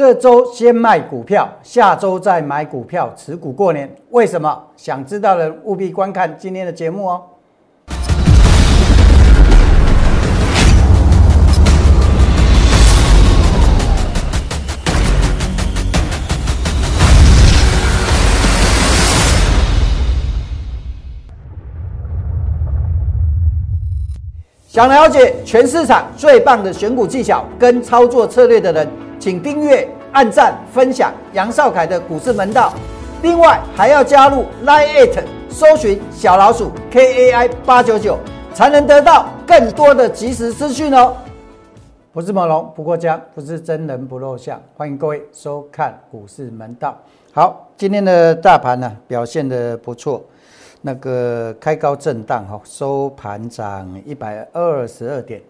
这周先卖股票，下周再买股票，持股过年。为什么？想知道的务必观看今天的节目哦。想了解全市场最棒的选股技巧跟操作策略的人，请订阅、按赞、分享杨少凯的股市门道。另外还要加入 Line It，搜寻小老鼠 KAI 八九九，才能得到更多的及时资讯哦。不是猛龙不过江，不是真人不露相。欢迎各位收看股市门道。好，今天的大盘呢表现的不错。那个开高震荡哈，收盘涨一百二十二点。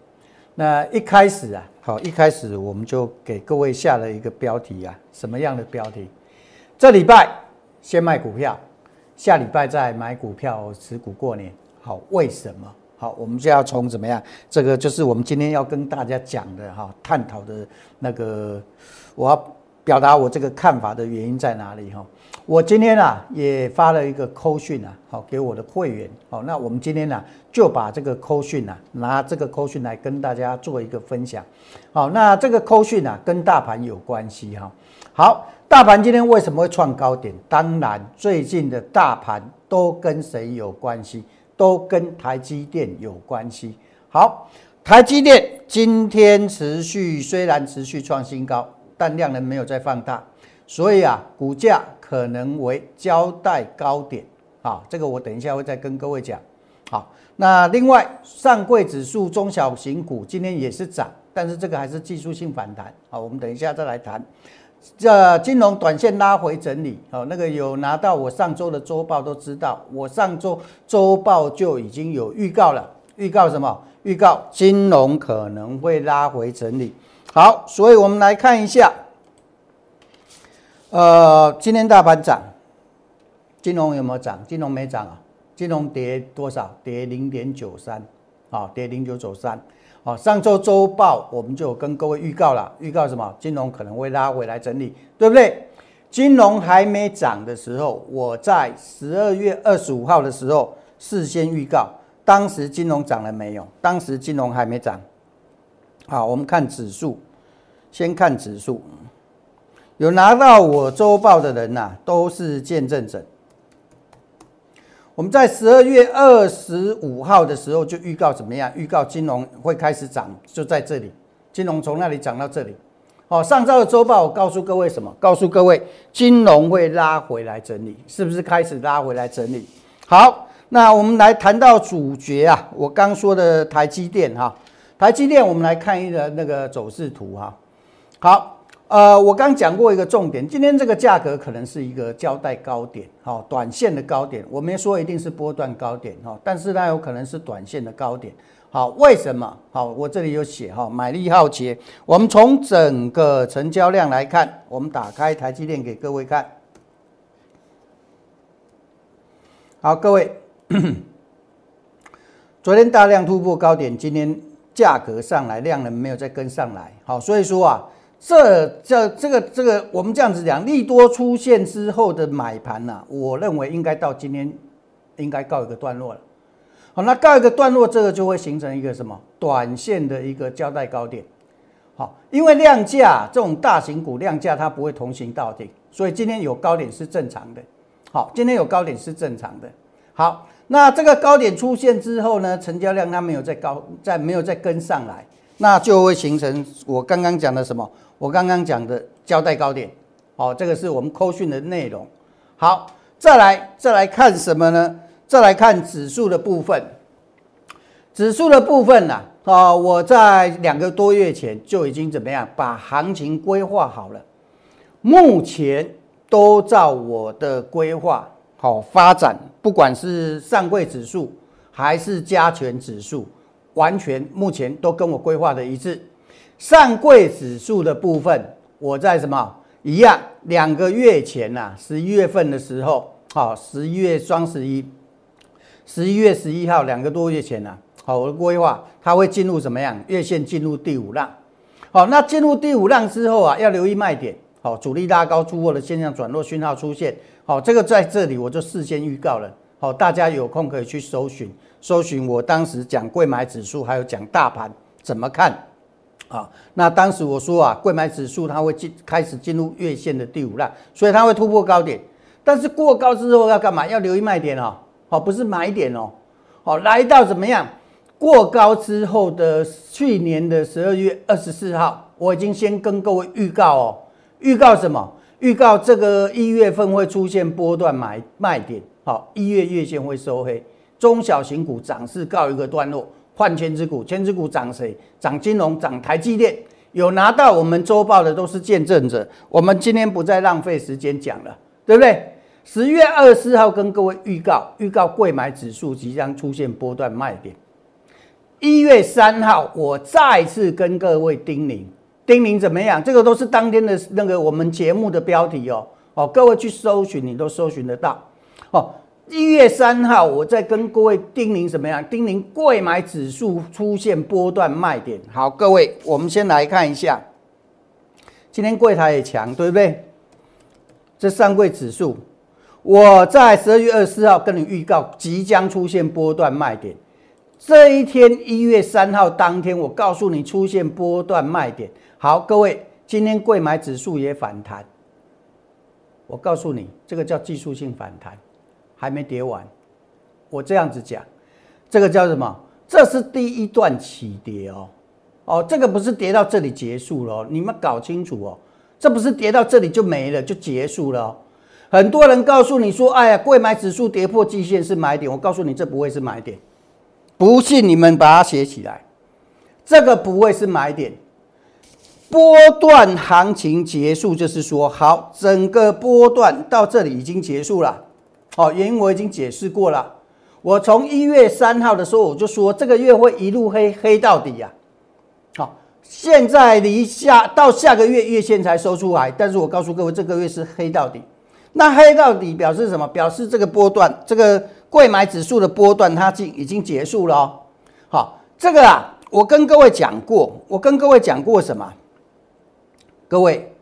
那一开始啊，好，一开始我们就给各位下了一个标题啊，什么样的标题？这礼拜先卖股票，下礼拜再买股票持股过年。好，为什么？好，我们就要从怎么样？这个就是我们今天要跟大家讲的哈，探讨的那个，我要表达我这个看法的原因在哪里哈？我今天啊也发了一个扣讯啊，好给我的会员，好，那我们今天呢就把这个扣讯啊拿这个扣讯来跟大家做一个分享，好，那这个扣讯啊跟大盘有关系哈，好，大盘今天为什么会创高点？当然最近的大盘都跟谁有关系？都跟台积电有关系。好，台积电今天持续虽然持续创新高，但量能没有再放大，所以啊股价。可能为交代高点啊，这个我等一下会再跟各位讲。好，那另外上柜指数中小型股今天也是涨，但是这个还是技术性反弹。好，我们等一下再来谈。这金融短线拉回整理，好，那个有拿到我上周的周报都知道，我上周周报就已经有预告了，预告什么？预告金融可能会拉回整理。好，所以我们来看一下。呃，今天大盘涨，金融有没有涨？金融没涨啊，金融跌多少？跌零点九三，啊，跌零九九三。好，上周周报我们就跟各位预告了，预告什么？金融可能会拉回来整理，对不对？金融还没涨的时候，我在十二月二十五号的时候事先预告，当时金融涨了没有？当时金融还没涨。好，我们看指数，先看指数。有拿到我周报的人呐，都是见证者。我们在十二月二十五号的时候就预告怎么样？预告金融会开始涨，就在这里，金融从那里涨到这里。好，上周的周报我告诉各位什么？告诉各位，金融会拉回来整理，是不是开始拉回来整理？好，那我们来谈到主角啊，我刚说的台积电哈，台积电，我们来看一个那个走势图哈。好。呃，我刚讲过一个重点，今天这个价格可能是一个交代高点，哈，短线的高点，我没说一定是波段高点哈，但是它有可能是短线的高点，好，为什么？好，我这里有写哈，买力好奇，我们从整个成交量来看，我们打开台积电给各位看，好，各位，昨天大量突破高点，今天价格上来，量能没有再跟上来，好，所以说啊。这这这个这个，我们这样子讲，利多出现之后的买盘呐，我认为应该到今天应该告一个段落了。好，那告一个段落，这个就会形成一个什么短线的一个交代高点。好，因为量价这种大型股量价它不会同行到底，所以今天有高点是正常的。好，今天有高点是正常的。好，那这个高点出现之后呢，成交量它没有再高，再没有再跟上来，那就会形成我刚刚讲的什么？我刚刚讲的交代高点，好，这个是我们扣讯的内容。好，再来再来看什么呢？再来看指数的部分。指数的部分呢，啊，我在两个多月前就已经怎么样把行情规划好了，目前都照我的规划好发展，不管是上柜指数还是加权指数，完全目前都跟我规划的一致。上柜指数的部分，我在什么一样？两个月前呐，十一月份的时候，好，十一月双十一，十一月十一号，两个多月前呐，好，我的规划它会进入什么样？月线进入第五浪，好，那进入第五浪之后啊，要留意卖点。好，主力拉高出货的现象转弱讯号出现。好，这个在这里我就事先预告了。好，大家有空可以去搜寻，搜寻我当时讲贵买指数，还有讲大盘怎么看。啊，那当时我说啊，贵买指数它会进开始进入月线的第五浪，所以它会突破高点。但是过高之后要干嘛？要留意卖点哦。好，不是买点哦。好，来到怎么样？过高之后的去年的十二月二十四号，我已经先跟各位预告哦。预告什么？预告这个一月份会出现波段买卖点。好，一月月线会收黑，中小型股涨势告一个段落。换千之股，千之股涨谁？涨金融，涨台积电。有拿到我们周报的都是见证者。我们今天不再浪费时间讲了，对不对？十月二十四号跟各位预告，预告贵买指数即将出现波段卖点。一月三号，我再次跟各位叮咛，叮咛怎么样？这个都是当天的那个我们节目的标题哦。哦，各位去搜寻，你都搜寻得到。哦。一月三号，我在跟各位叮咛什么样？叮咛贵买指数出现波段卖点。好，各位，我们先来看一下，今天柜台也强，对不对？这上柜指数，我在十二月二十四号跟你预告即将出现波段卖点。这一天一月三号当天，我告诉你出现波段卖点。好，各位，今天贵买指数也反弹。我告诉你，这个叫技术性反弹。还没跌完，我这样子讲，这个叫什么？这是第一段起跌哦，哦，这个不是跌到这里结束了，你们搞清楚哦，这不是跌到这里就没了就结束了。很多人告诉你说，哎呀，贵买指数跌破季线是买点，我告诉你，这不会是买点，不信你们把它写起来，这个不会是买点。波段行情结束就是说，好，整个波段到这里已经结束了。好，原因我已经解释过了。我从一月三号的时候我就说，这个月会一路黑黑到底呀。好，现在离下到下个月月线才收出来，但是我告诉各位，这个月是黑到底。那黑到底表示什么？表示这个波段，这个贵买指数的波段它已已经结束了哦。好，这个啊，我跟各位讲过，我跟各位讲过什么？各位。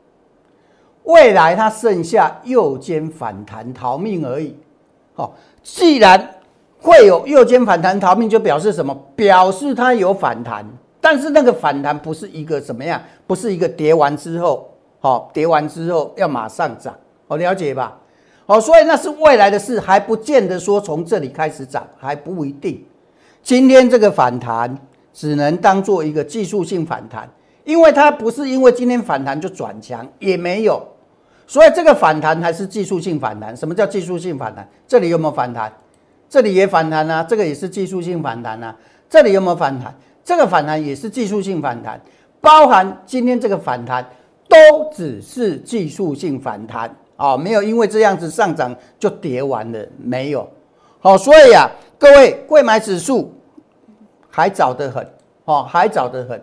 未来它剩下右肩反弹逃命而已，好，既然会有右肩反弹逃命，就表示什么？表示它有反弹，但是那个反弹不是一个什么样？不是一个跌完之后，好，跌完之后要马上涨，好了解吧？好，所以那是未来的事，还不见得说从这里开始涨，还不一定。今天这个反弹只能当做一个技术性反弹，因为它不是因为今天反弹就转强，也没有。所以这个反弹还是技术性反弹。什么叫技术性反弹？这里有没有反弹？这里也反弹啊，这个也是技术性反弹啊。这里有没有反弹？这个反弹也是技术性反弹，包含今天这个反弹都只是技术性反弹啊，没有因为这样子上涨就跌完了，没有。好，所以啊，各位贵买指数还早得很，哦，还早得很。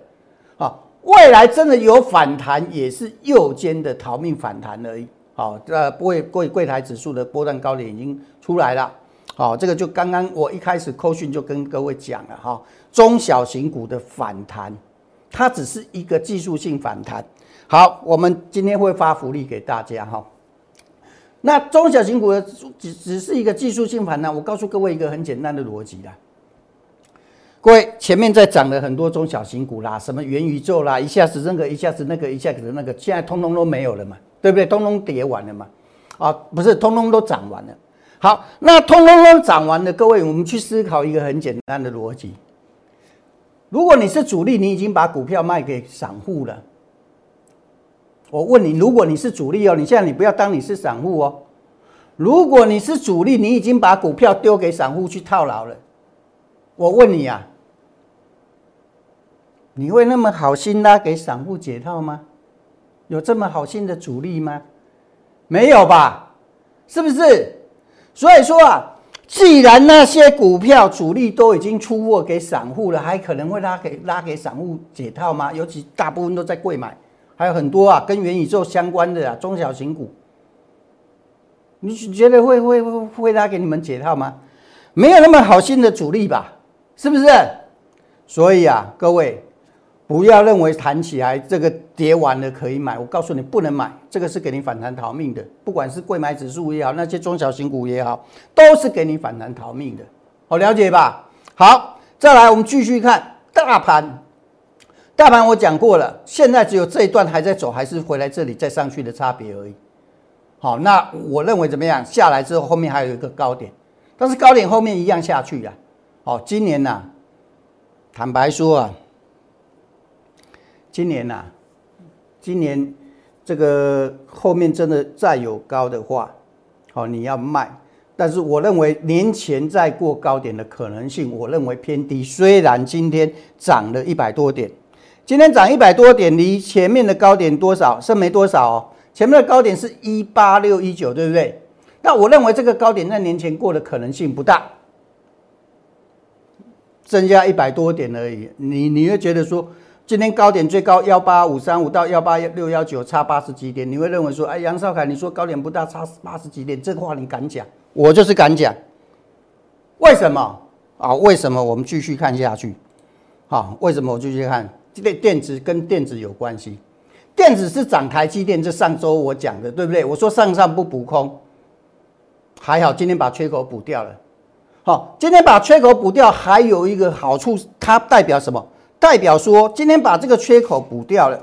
未来真的有反弹，也是右肩的逃命反弹而已。好，这柜柜柜台指数的波段高点已经出来了。好，这个就刚刚我一开始扣讯就跟各位讲了哈，中小型股的反弹，它只是一个技术性反弹。好，我们今天会发福利给大家哈。那中小型股的只只是一个技术性反弹，我告诉各位一个很简单的逻辑啦。各位，前面在涨了很多中小型股啦，什么元宇宙啦，一下子那个，一下子那个，一下子那个，现在通通都没有了嘛，对不对？通通跌完了嘛，啊，不是，通通都涨完了。好，那通通都涨完了，各位，我们去思考一个很简单的逻辑：如果你是主力，你已经把股票卖给散户了，我问你，如果你是主力哦，你现在你不要当你是散户哦。如果你是主力，你已经把股票丢给散户去套牢了，我问你啊。你会那么好心拉给散户解套吗？有这么好心的主力吗？没有吧？是不是？所以说啊，既然那些股票主力都已经出货给散户了，还可能会拉给拉给散户解套吗？尤其大部分都在贵买，还有很多啊跟元宇宙相关的啊中小型股，你觉得会会会会拉给你们解套吗？没有那么好心的主力吧？是不是？所以啊，各位。不要认为弹起来这个跌完了可以买，我告诉你不能买，这个是给你反弹逃命的。不管是贵买指数也好，那些中小型股也好，都是给你反弹逃命的。好了解吧？好，再来我们继续看大盘。大盘我讲过了，现在只有这一段还在走，还是回来这里再上去的差别而已。好，那我认为怎么样？下来之后后面还有一个高点，但是高点后面一样下去呀。好，今年呐，坦白说啊。今年呐，今年这个后面真的再有高的话，好，你要卖。但是我认为年前再过高点的可能性，我认为偏低。虽然今天涨了一百多点，今天涨一百多点，离前面的高点多少？剩没多少哦。前面的高点是一八六一九，对不对？那我认为这个高点在年前过的可能性不大，增加一百多点而已。你你会觉得说？今天高点最高幺八五三五到幺八六幺九，差八十几点，你会认为说，哎，杨少凯，你说高点不大，差八十几点，这话你敢讲？我就是敢讲。为什么啊？为什么？我们继续看下去。好，为什么我继续看？电电子跟电子有关系，电子是涨台积电，这上周我讲的，对不对？我说上上不补空，还好今天把缺口补掉了。好，今天把缺口补掉，还有一个好处，它代表什么？代表说，今天把这个缺口补掉了，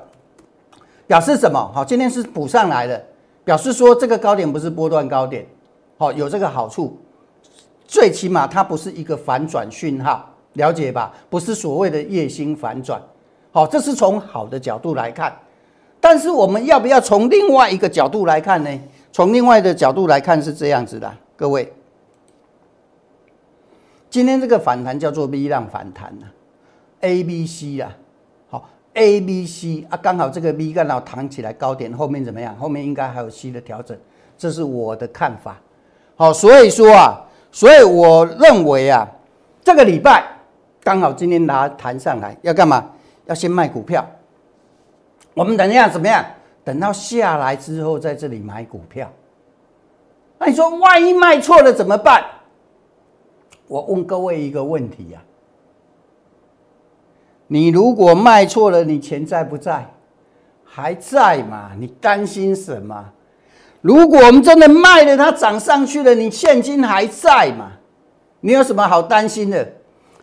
表示什么？好，今天是补上来的，表示说这个高点不是波段高点，好，有这个好处，最起码它不是一个反转讯号，了解吧？不是所谓的夜星反转，好，这是从好的角度来看。但是我们要不要从另外一个角度来看呢？从另外的角度来看是这样子的，各位，今天这个反弹叫做 V 浪反弹呢。A、B、C 啦，好，A、B、C 啊，刚好这个 B 刚好弹起来高点，后面怎么样？后面应该还有 C 的调整，这是我的看法。好，所以说啊，所以我认为啊，这个礼拜刚好今天拿弹上来，要干嘛？要先卖股票。我们等一下怎么样？等到下来之后，在这里买股票。那你说，万一卖错了怎么办？我问各位一个问题呀。你如果卖错了，你钱在不在？还在嘛？你担心什么？如果我们真的卖了，它涨上去了，你现金还在嘛？你有什么好担心的？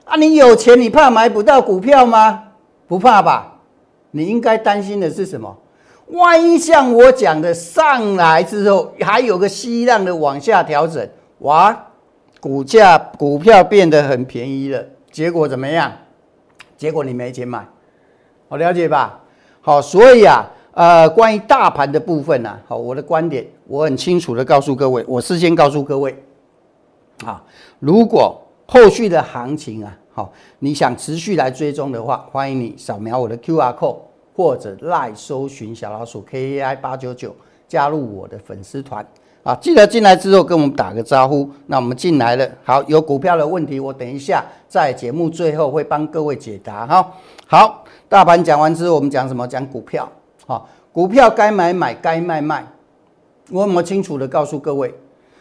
啊，你有钱，你怕买不到股票吗？不怕吧？你应该担心的是什么？万一像我讲的上来之后，还有个稀浪的往下调整，哇，股价股票变得很便宜了，结果怎么样？结果你没钱买，好了解吧？好，所以啊，呃，关于大盘的部分呢，好，我的观点我很清楚的告诉各位，我事先告诉各位，啊，如果后续的行情啊，好，你想持续来追踪的话，欢迎你扫描我的 Q R code 或者赖搜寻小老鼠 K A I 八九九，加入我的粉丝团。啊，记得进来之后跟我们打个招呼。那我们进来了，好，有股票的问题，我等一下在节目最后会帮各位解答哈。好，大盘讲完之后，我们讲什么？讲股票。好，股票该买买，该卖卖。我有清楚的告诉各位，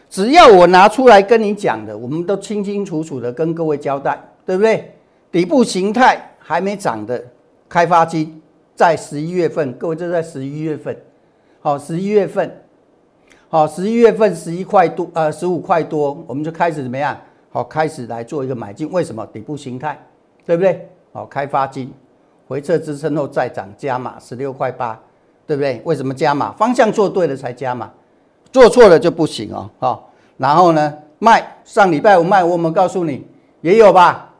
只要我拿出来跟你讲的，我们都清清楚楚的跟各位交代，对不对？底部形态还没涨的开发金，在十一月份，各位就在十一月份。好，十一月份。好，十一月份十一块多，呃，十五块多，我们就开始怎么样？好，开始来做一个买进。为什么？底部形态，对不对？好，开发金回撤支撑后再涨加码十六块八，对不对？为什么加码？方向做对了才加码，做错了就不行哦。好，然后呢，卖上礼拜五卖，我们告诉你也有吧，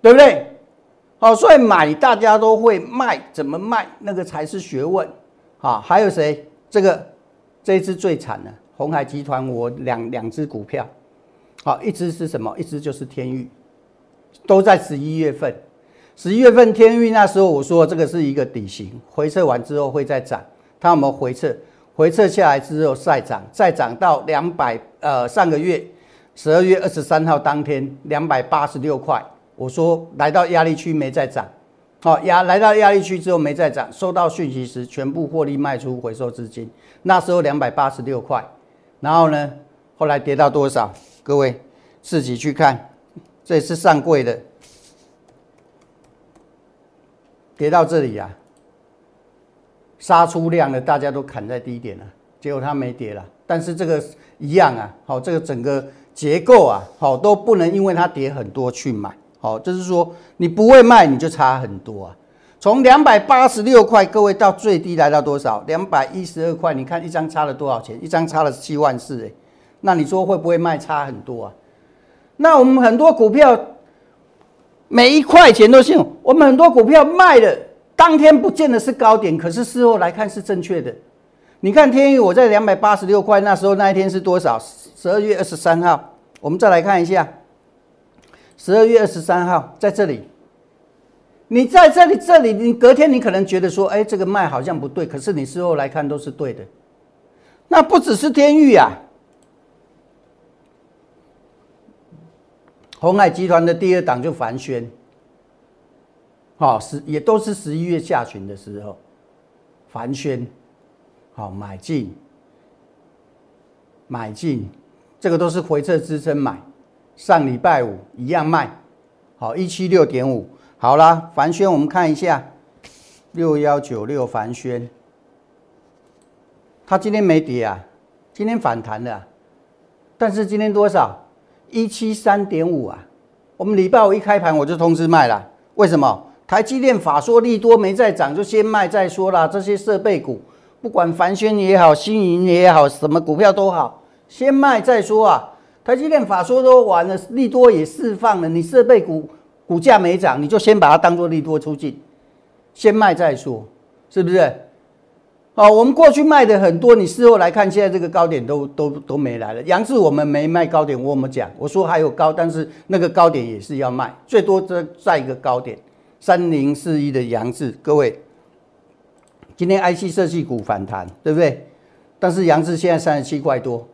对不对？好，所以买大家都会卖，怎么卖那个才是学问。好，还有谁？这个。这一支最惨了，红海集团我两两只股票，好，一只是什么？一只就是天域，都在十一月份。十一月份天域那时候我说这个是一个底型，回撤完之后会再涨。它有没有回撤？回撤下来之后再涨，再涨到两百。呃，上个月十二月二十三号当天两百八十六块，我说来到压力区没再涨。好压来到压力区之后没再涨，收到讯息时全部获利卖出回收资金。那时候两百八十六块，然后呢，后来跌到多少？各位自己去看，这是上柜的，跌到这里啊，杀出量的大家都砍在低点了，结果它没跌了。但是这个一样啊，好，这个整个结构啊，好都不能因为它跌很多去买，好，就是说你不会卖你就差很多啊。从两百八十六块，各位到最低来到多少？两百一十二块，你看一张差了多少钱？一张差了七万四，哎，那你说会不会卖差很多啊？那我们很多股票每一块钱都信，我们很多股票卖的当天不见得是高点，可是事后来看是正确的。你看天宇，我在两百八十六块，那时候那一天是多少？十二月二十三号。我们再来看一下，十二月二十三号在这里。你在这里，这里你隔天你可能觉得说，哎，这个卖好像不对，可是你事后来看都是对的。那不只是天域啊，红海集团的第二档就凡轩，好十也都是十一月下旬的时候，凡轩。好，买进，买进，这个都是回撤支撑买。上礼拜五一样卖，好一七六点五。好啦，凡轩，我们看一下六幺九六凡轩，它今天没跌啊，今天反弹了，但是今天多少？一七三点五啊。我们礼拜五一开盘我就通知卖了，为什么？台积电法说利多没再涨，就先卖再说啦。这些设备股。不管凡轩也好，新银也好，什么股票都好，先卖再说啊。台积电法说都完了，利多也释放了，你设备股股价没涨，你就先把它当做利多出境，先卖再说，是不是？哦，我们过去卖的很多，你事后来看，现在这个高点都都都没来了。杨志我们没卖高点，我们讲，我说还有高，但是那个高点也是要卖，最多再在一个高点，三零四一的杨志，各位。今天 IC 设计股反弹，对不对？但是杨志现在三十七块多，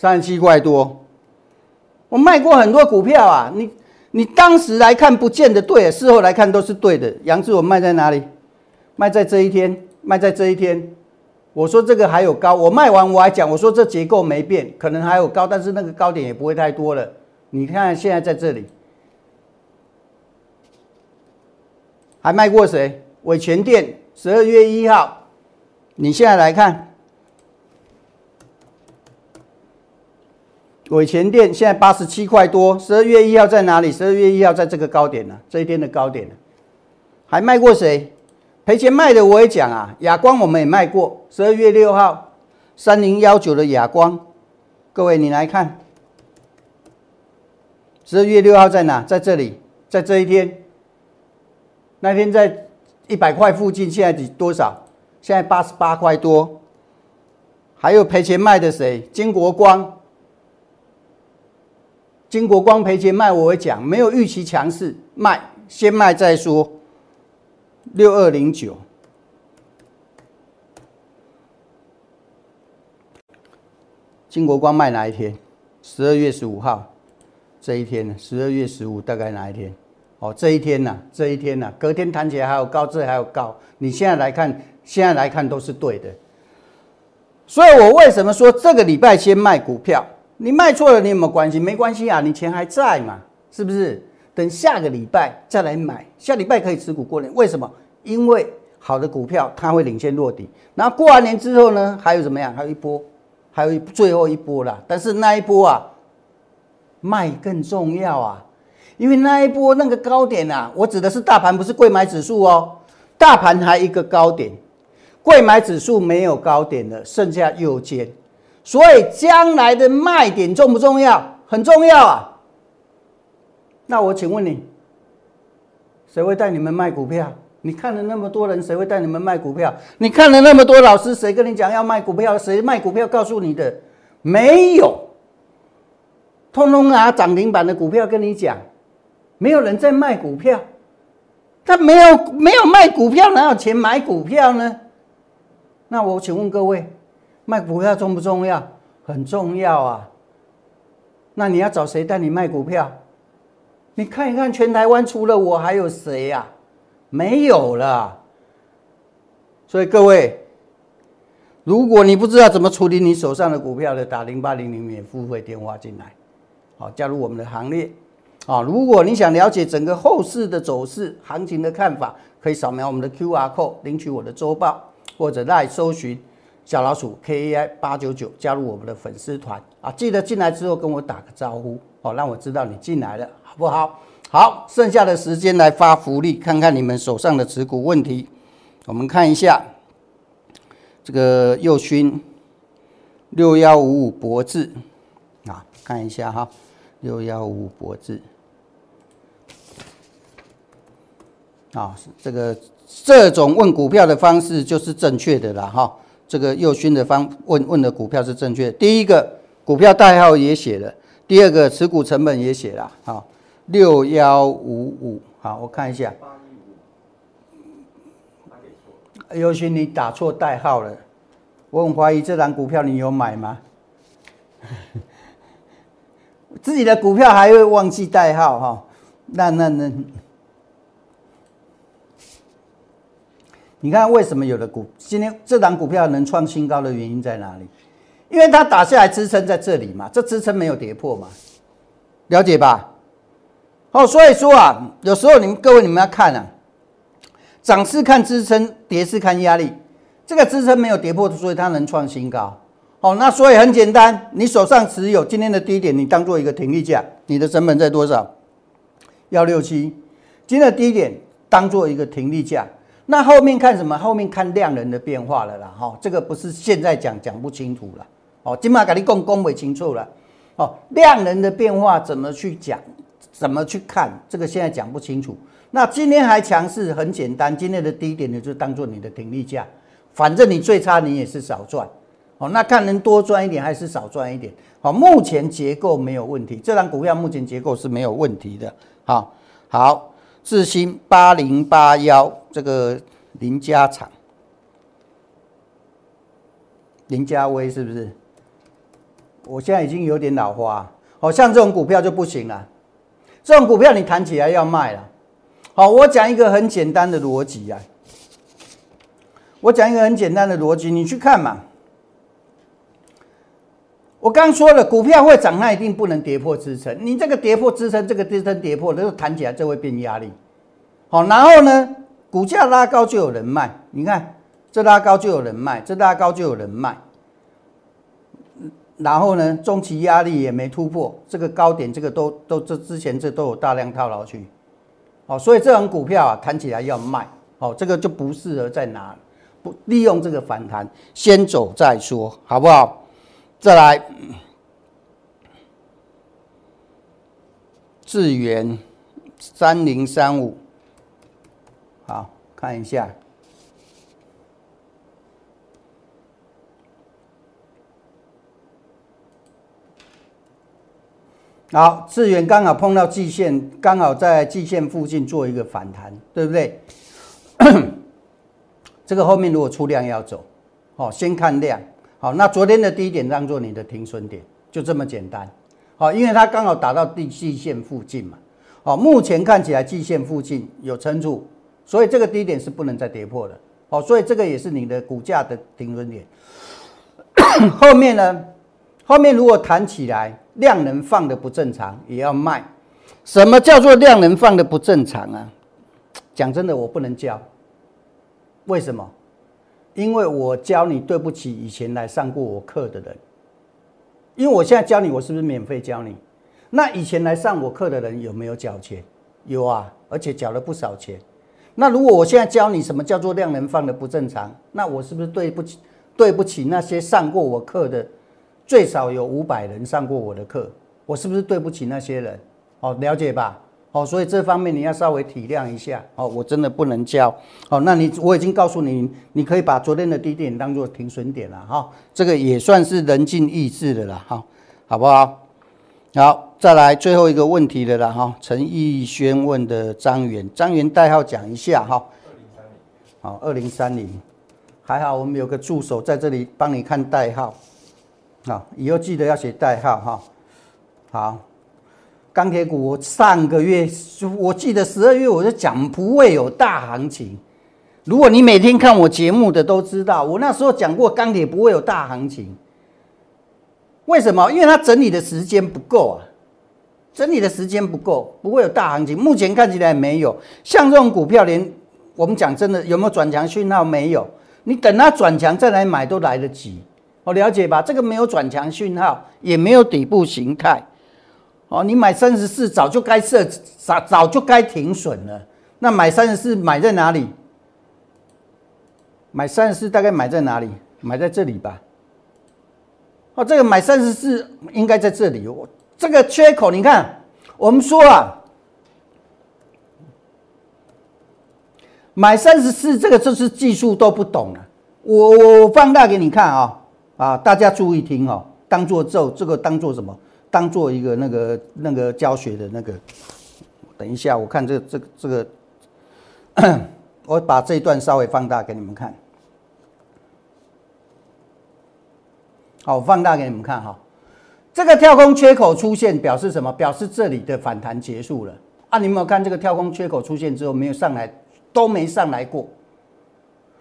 三十七块多，我卖过很多股票啊。你你当时来看不见得对，事后来看都是对的。杨志我卖在哪里？卖在这一天，卖在这一天。我说这个还有高，我卖完我还讲，我说这结构没变，可能还有高，但是那个高点也不会太多了。你看现在在这里。还卖过谁？伟全店十二月一号，你现在来看，伟前店现在八十七块多。十二月一号在哪里？十二月一号在这个高点呢，这一天的高点还卖过谁？赔钱卖的我也讲啊，哑光我们也卖过。十二月六号，三零幺九的哑光，各位你来看，十二月六号在哪？在这里，在这一天。那天在一百块附近，现在几多少？现在八十八块多。还有赔钱卖的谁？金国光。金国光赔钱卖，我会讲，没有预期强势，卖先卖再说。六二零九。金国光卖哪一天？十二月十五号这一天呢？十二月十五大概哪一天？哦，这一天呢，这一天呢，隔天弹起来还有高，这还有高。你现在来看，现在来看都是对的。所以我为什么说这个礼拜先卖股票？你卖错了，你有没有关系？没关系啊，你钱还在嘛，是不是？等下个礼拜再来买，下礼拜可以持股过年。为什么？因为好的股票它会领先落底。然后过完年之后呢，还有怎么样？还有一波，还有一最后一波啦。但是那一波啊，卖更重要啊。因为那一波那个高点啊，我指的是大盘，不是贵买指数哦。大盘还一个高点，贵买指数没有高点了，剩下右肩。所以将来的卖点重不重要？很重要啊。那我请问你，谁会带你们卖股票？你看了那么多人，谁会带你们卖股票？你看了那么多老师，谁跟你讲要卖股票？谁卖股票告诉你的？没有，通通拿涨停板的股票跟你讲。没有人在卖股票，他没有没有卖股票，哪有钱买股票呢？那我请问各位，卖股票重不重要？很重要啊！那你要找谁带你卖股票？你看一看，全台湾除了我还有谁呀？没有了。所以各位，如果你不知道怎么处理你手上的股票的，打零八零零免付费电话进来，好，加入我们的行列。啊，如果你想了解整个后市的走势、行情的看法，可以扫描我们的 Q R code 领取我的周报，或者来搜寻小老鼠 K A I 八九九加入我们的粉丝团啊。记得进来之后跟我打个招呼哦，让我知道你进来了，好不好？好，剩下的时间来发福利，看看你们手上的持股问题。我们看一下这个右勋六幺五五博智啊，看一下哈，六幺五五博智啊，这个这种问股票的方式就是正确的了哈。这个右勋的方问问的股票是正确，第一个股票代号也写了，第二个持股成本也写了哈。六幺五五，好，我看一下。尤其你打错代号了，我很怀疑这张股票你有买吗？自己的股票还会忘记代号哈？那那那，你看为什么有的股今天这张股票能创新高的原因在哪里？因为它打下来支撑在这里嘛，这支撑没有跌破嘛，了解吧？哦，所以说啊，有时候你们各位你们要看啊，涨势看支撑，跌势看压力。这个支撑没有跌破，所以它能创新高。好，那所以很简单，你手上持有今天的低点，你当做一个停利价，你的成本在多少？幺六七，今天的低点当做一个停利价。那后面看什么？后面看量能的变化了啦。哈，这个不是现在讲讲不清楚了。哦，今码给你讲讲不清楚了。哦，量能的变化怎么去讲？怎么去看这个？现在讲不清楚。那今天还强势，很简单。今天的低点呢，就当做你的停利价，反正你最差你也是少赚。哦，那看能多赚一点还是少赚一点。好，目前结构没有问题，这张股票目前结构是没有问题的。好，好，智新八零八幺这个林家厂，林家威是不是？我现在已经有点老花，好像这种股票就不行了。这种股票你谈起来要卖了，好，我讲一个很简单的逻辑啊，我讲一个很简单的逻辑，你去看嘛。我刚说了，股票会涨，那一定不能跌破支撑。你这个跌破支撑，这个支撑跌破，那个弹起来就会变压力。好，然后呢，股价拉高就有人卖，你看这拉高就有人卖，这拉高就有人卖。然后呢，中期压力也没突破，这个高点，这个都都这之前这都有大量套牢去，哦，所以这种股票啊，弹起来要卖，哦，这个就不适合再拿，不利用这个反弹，先走再说，好不好？再来，智源三零三五，看一下。好，智远刚好碰到季线，刚好在季线附近做一个反弹，对不对？这个后面如果出量要走，好，先看量。好，那昨天的低点当做你的停损点，就这么简单。好，因为它刚好打到地季线附近嘛。好，目前看起来季线附近有撑住，所以这个低点是不能再跌破的。好，所以这个也是你的股价的停损点。后面呢？后面如果弹起来，量能放的不正常，也要卖。什么叫做量能放的不正常啊？讲真的，我不能教。为什么？因为我教你对不起以前来上过我课的人。因为我现在教你，我是不是免费教你？那以前来上我课的人有没有缴钱？有啊，而且缴了不少钱。那如果我现在教你什么叫做量能放的不正常，那我是不是对不起对不起那些上过我课的？最少有五百人上过我的课，我是不是对不起那些人？哦，了解吧？哦，所以这方面你要稍微体谅一下。哦，我真的不能教。哦，那你我已经告诉你，你可以把昨天的低点当做停损点了。哈，这个也算是人尽意志的了。哈，好不好？好，再来最后一个问题的了。哈，陈奕轩问的张元，张元代号讲一下。哈，好，二零三零，还好我们有个助手在这里帮你看代号。好，以后记得要写代号哈。好，钢铁股，我上个月我记得十二月我就讲不会有大行情。如果你每天看我节目的都知道，我那时候讲过钢铁不会有大行情。为什么？因为它整理的时间不够啊。整理的时间不够，不会有大行情。目前看起来没有，像这种股票，连我们讲真的有没有转强讯号没有？你等它转强再来买都来得及。我了解吧？这个没有转强讯号，也没有底部形态。哦，你买三十四早就该设早早就该停损了。那买三十四买在哪里？买三十四大概买在哪里？买在这里吧。哦，这个买三十四应该在这里。我这个缺口，你看，我们说啊，买三十四这个就是技术都不懂了。我我放大给你看啊啊，大家注意听哦，当做这，这个当做什么？当做一个那个那个教学的那个。等一下，我看这这这个，我把这一段稍微放大给你们看。好，放大给你们看哈。这个跳空缺口出现表示什么？表示这里的反弹结束了啊！你有没有看这个跳空缺口出现之后没有上来，都没上来过，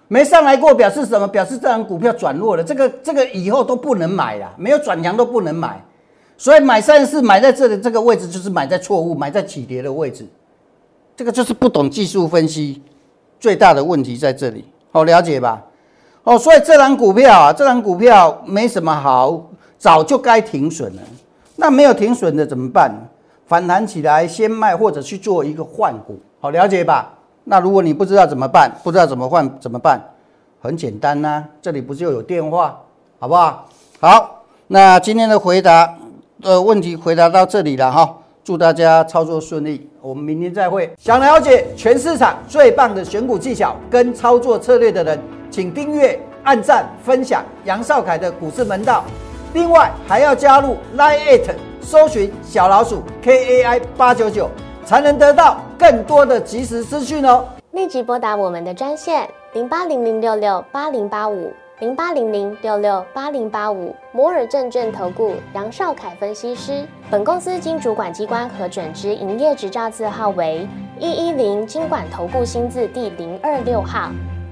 没上来过表示什么？表示这张股票转弱了。这个这个以后都不能买了，没有转强都不能买。所以买三十四买在这里这个位置就是买在错误，买在起跌的位置。这个就是不懂技术分析最大的问题在这里。好了解吧？哦，所以这张股票啊，这张股票没什么好，早就该停损了。那没有停损的怎么办？反弹起来先卖，或者去做一个换股，好了解吧？那如果你不知道怎么办，不知道怎么换怎么办？很简单呐，这里不就有电话，好不好？好，那今天的回答呃问题回答到这里了哈，祝大家操作顺利，我们明天再会。想了解全市场最棒的选股技巧跟操作策略的人。请订阅、按赞、分享杨少凯的股市门道。另外还要加入 Line It，搜寻小老鼠 KAI 八九九，才能得到更多的即时资讯哦。立即拨打我们的专线零八零零六六八零八五零八零零六六八零八五摩尔证券投顾杨少凯分析师。本公司经主管机关核准之营业执照字号为一一零金管投顾新字第零二六号。